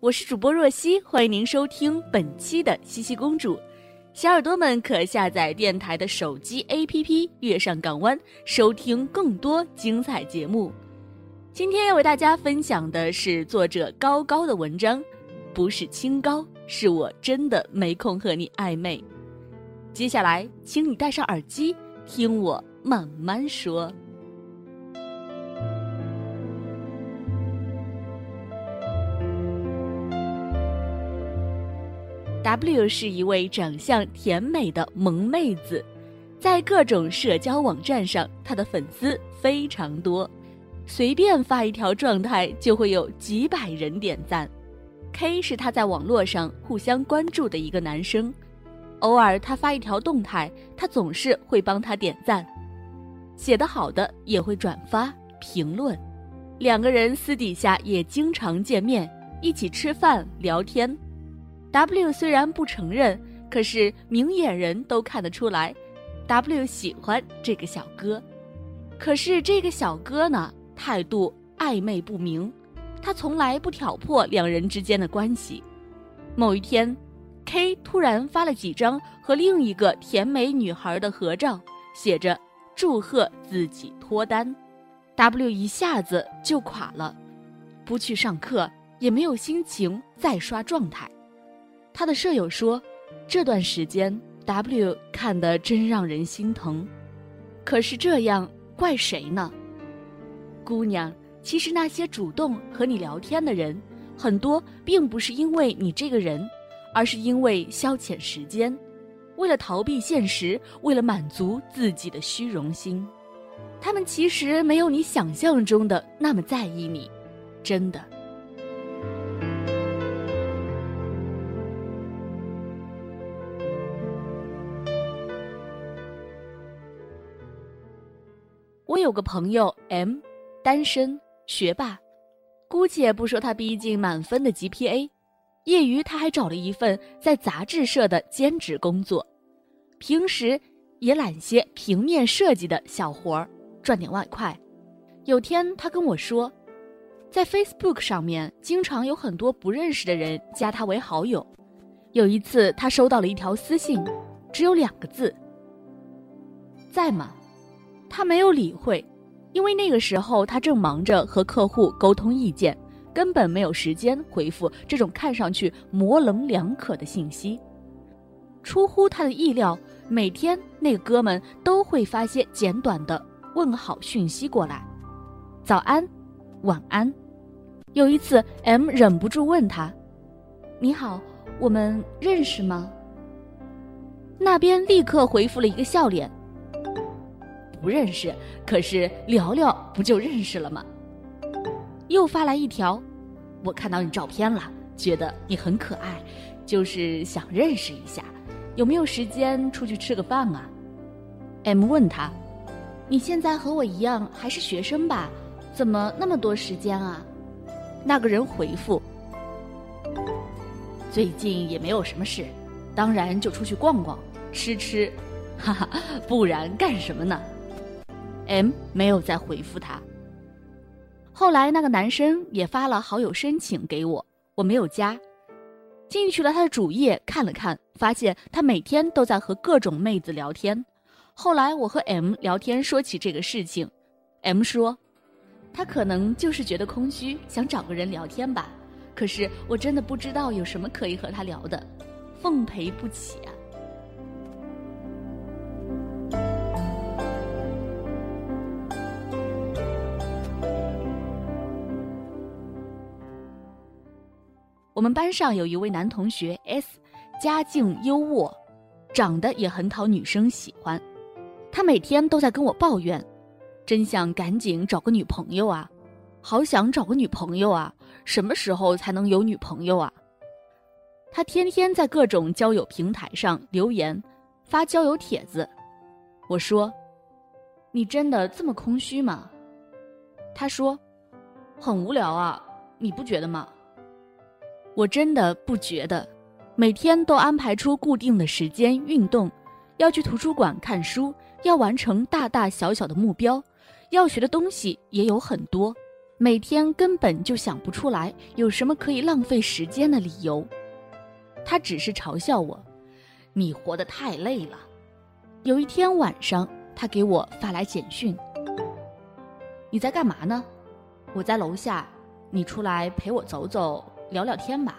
我是主播若曦，欢迎您收听本期的西西公主。小耳朵们可下载电台的手机 APP“ 月上港湾”，收听更多精彩节目。今天要为大家分享的是作者高高的文章，不是清高，是我真的没空和你暧昧。接下来，请你戴上耳机，听我慢慢说。W 是一位长相甜美的萌妹子，在各种社交网站上，她的粉丝非常多，随便发一条状态就会有几百人点赞。K 是她在网络上互相关注的一个男生，偶尔他发一条动态，他总是会帮他点赞，写得好的也会转发评论。两个人私底下也经常见面，一起吃饭聊天。W 虽然不承认，可是明眼人都看得出来，W 喜欢这个小哥。可是这个小哥呢，态度暧昧不明，他从来不挑破两人之间的关系。某一天，K 突然发了几张和另一个甜美女孩的合照，写着“祝贺自己脱单 ”，W 一下子就垮了，不去上课，也没有心情再刷状态。他的舍友说：“这段时间，W 看得真让人心疼。可是这样怪谁呢？姑娘，其实那些主动和你聊天的人，很多并不是因为你这个人，而是因为消遣时间，为了逃避现实，为了满足自己的虚荣心。他们其实没有你想象中的那么在意你，真的。”我有个朋友 M，单身学霸，姑且不说他逼近满分的 GPA，业余他还找了一份在杂志社的兼职工作，平时也揽些平面设计的小活儿，赚点外快。有天他跟我说，在 Facebook 上面经常有很多不认识的人加他为好友。有一次他收到了一条私信，只有两个字：在吗？他没有理会，因为那个时候他正忙着和客户沟通意见，根本没有时间回复这种看上去模棱两可的信息。出乎他的意料，每天那个哥们都会发些简短的问好讯息过来：“早安，晚安。”有一次，M 忍不住问他：“你好，我们认识吗？”那边立刻回复了一个笑脸。不认识，可是聊聊不就认识了吗？又发来一条，我看到你照片了，觉得你很可爱，就是想认识一下，有没有时间出去吃个饭啊？M 问他，你现在和我一样还是学生吧？怎么那么多时间啊？那个人回复，最近也没有什么事，当然就出去逛逛，吃吃，哈哈，不然干什么呢？M 没有再回复他。后来那个男生也发了好友申请给我，我没有加。进去了他的主页看了看，发现他每天都在和各种妹子聊天。后来我和 M 聊天说起这个事情，M 说，他可能就是觉得空虚，想找个人聊天吧。可是我真的不知道有什么可以和他聊的，奉陪不起啊。我们班上有一位男同学 S，家境优渥，长得也很讨女生喜欢。他每天都在跟我抱怨，真想赶紧找个女朋友啊，好想找个女朋友啊，什么时候才能有女朋友啊？他天天在各种交友平台上留言，发交友帖子。我说：“你真的这么空虚吗？”他说：“很无聊啊，你不觉得吗？”我真的不觉得，每天都安排出固定的时间运动，要去图书馆看书，要完成大大小小的目标，要学的东西也有很多，每天根本就想不出来有什么可以浪费时间的理由。他只是嘲笑我：“你活得太累了。”有一天晚上，他给我发来简讯：“你在干嘛呢？我在楼下，你出来陪我走走，聊聊天吧。”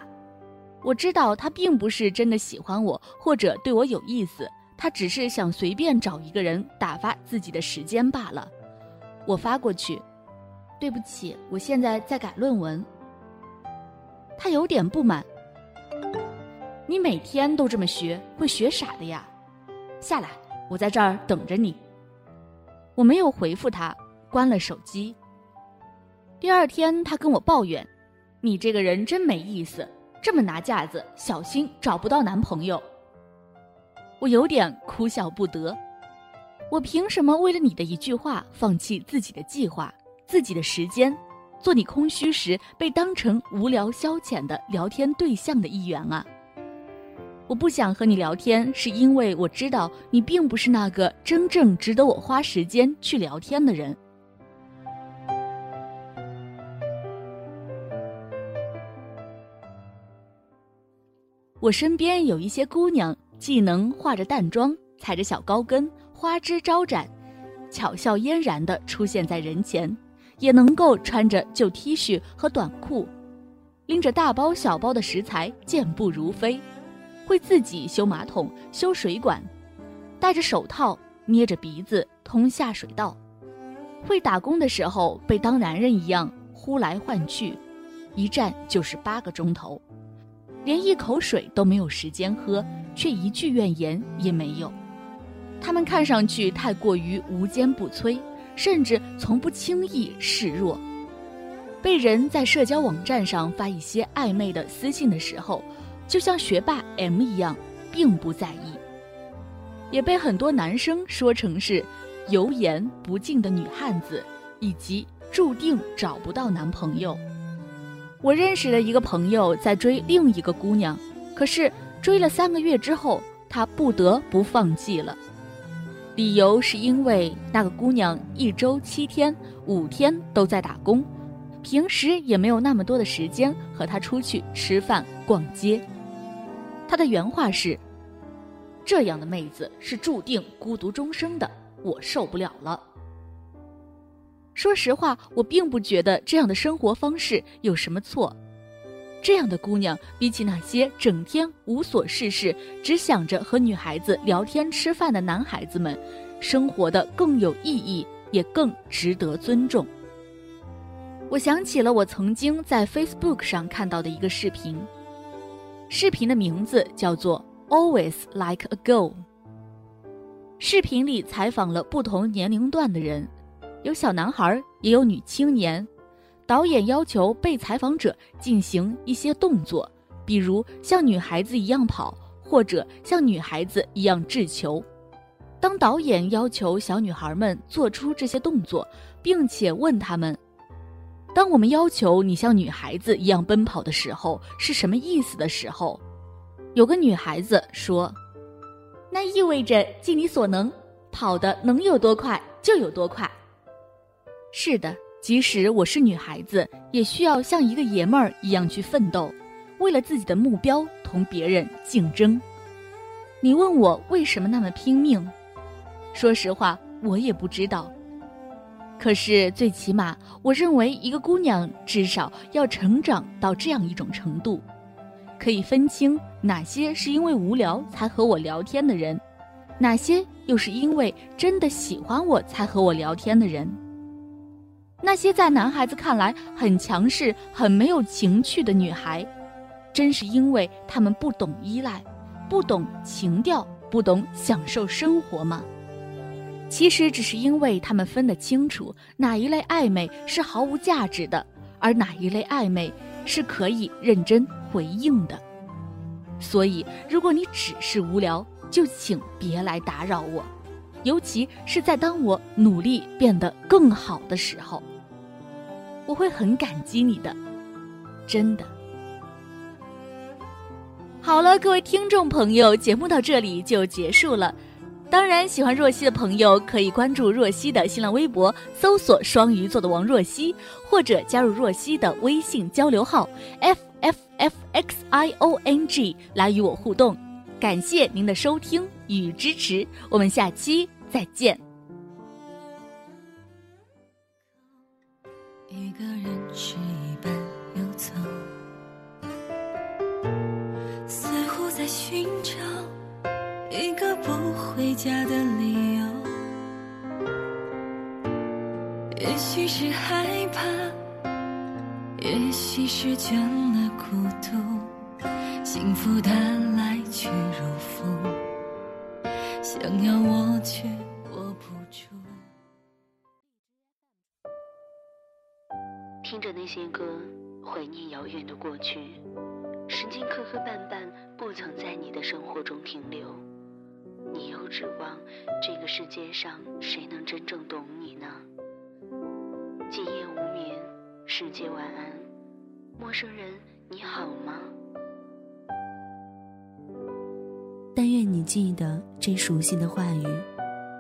我知道他并不是真的喜欢我，或者对我有意思，他只是想随便找一个人打发自己的时间罢了。我发过去：“对不起，我现在在改论文。”他有点不满。你每天都这么学，会学傻的呀！下来，我在这儿等着你。我没有回复他，关了手机。第二天，他跟我抱怨：“你这个人真没意思，这么拿架子，小心找不到男朋友。”我有点哭笑不得。我凭什么为了你的一句话放弃自己的计划、自己的时间，做你空虚时被当成无聊消遣的聊天对象的一员啊？我不想和你聊天，是因为我知道你并不是那个真正值得我花时间去聊天的人。我身边有一些姑娘，既能化着淡妆，踩着小高跟，花枝招展，巧笑嫣然地出现在人前，也能够穿着旧 T 恤和短裤，拎着大包小包的食材，健步如飞。会自己修马桶、修水管，戴着手套捏着鼻子通下水道，会打工的时候被当男人一样呼来唤去，一站就是八个钟头，连一口水都没有时间喝，却一句怨言也没有。他们看上去太过于无坚不摧，甚至从不轻易示弱。被人在社交网站上发一些暧昧的私信的时候。就像学霸 M 一样，并不在意，也被很多男生说成是油盐不进的女汉子，以及注定找不到男朋友。我认识了一个朋友在追另一个姑娘，可是追了三个月之后，他不得不放弃了，理由是因为那个姑娘一周七天五天都在打工，平时也没有那么多的时间和他出去吃饭逛街。他的原话是：“这样的妹子是注定孤独终生的，我受不了了。”说实话，我并不觉得这样的生活方式有什么错。这样的姑娘，比起那些整天无所事事、只想着和女孩子聊天吃饭的男孩子们，生活的更有意义，也更值得尊重。我想起了我曾经在 Facebook 上看到的一个视频。视频的名字叫做《Always Like a Girl》。视频里采访了不同年龄段的人，有小男孩，也有女青年。导演要求被采访者进行一些动作，比如像女孩子一样跑，或者像女孩子一样掷球。当导演要求小女孩们做出这些动作，并且问他们。当我们要求你像女孩子一样奔跑的时候，是什么意思的时候？有个女孩子说：“那意味着尽你所能，跑的能有多快就有多快。”是的，即使我是女孩子，也需要像一个爷们儿一样去奋斗，为了自己的目标同别人竞争。你问我为什么那么拼命？说实话，我也不知道。可是，最起码，我认为一个姑娘至少要成长到这样一种程度，可以分清哪些是因为无聊才和我聊天的人，哪些又是因为真的喜欢我才和我聊天的人。那些在男孩子看来很强势、很没有情趣的女孩，真是因为他们不懂依赖，不懂情调，不懂享受生活吗？其实只是因为他们分得清楚哪一类暧昧是毫无价值的，而哪一类暧昧是可以认真回应的。所以，如果你只是无聊，就请别来打扰我，尤其是在当我努力变得更好的时候，我会很感激你的，真的。好了，各位听众朋友，节目到这里就结束了。当然，喜欢若曦的朋友可以关注若曦的新浪微博，搜索“双鱼座的王若曦”，或者加入若曦的微信交流号 f f f x i o n g 来与我互动。感谢您的收听与支持，我们下期再见。也许是害怕，也许是倦了孤独，幸福它来去如风，想要握却握不住。听着那些歌，怀念遥远的过去。时间磕磕绊绊，不曾在你的生活中停留。你又指望这个世界上谁能真正懂你世界晚安，陌生人你好吗？但愿你记得这熟悉的话语，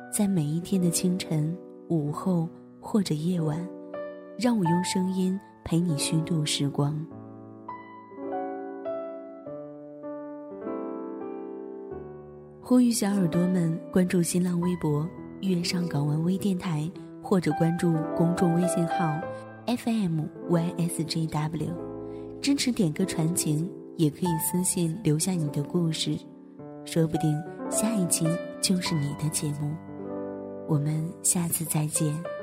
在每一天的清晨、午后或者夜晚，让我用声音陪你虚度时光。呼吁小耳朵们关注新浪微博“月上港湾微电台”，或者关注公众微信号 “FMYSJW”，支持点歌传情，也可以私信留下你的故事，说不定下一期就是你的节目。我们下次再见。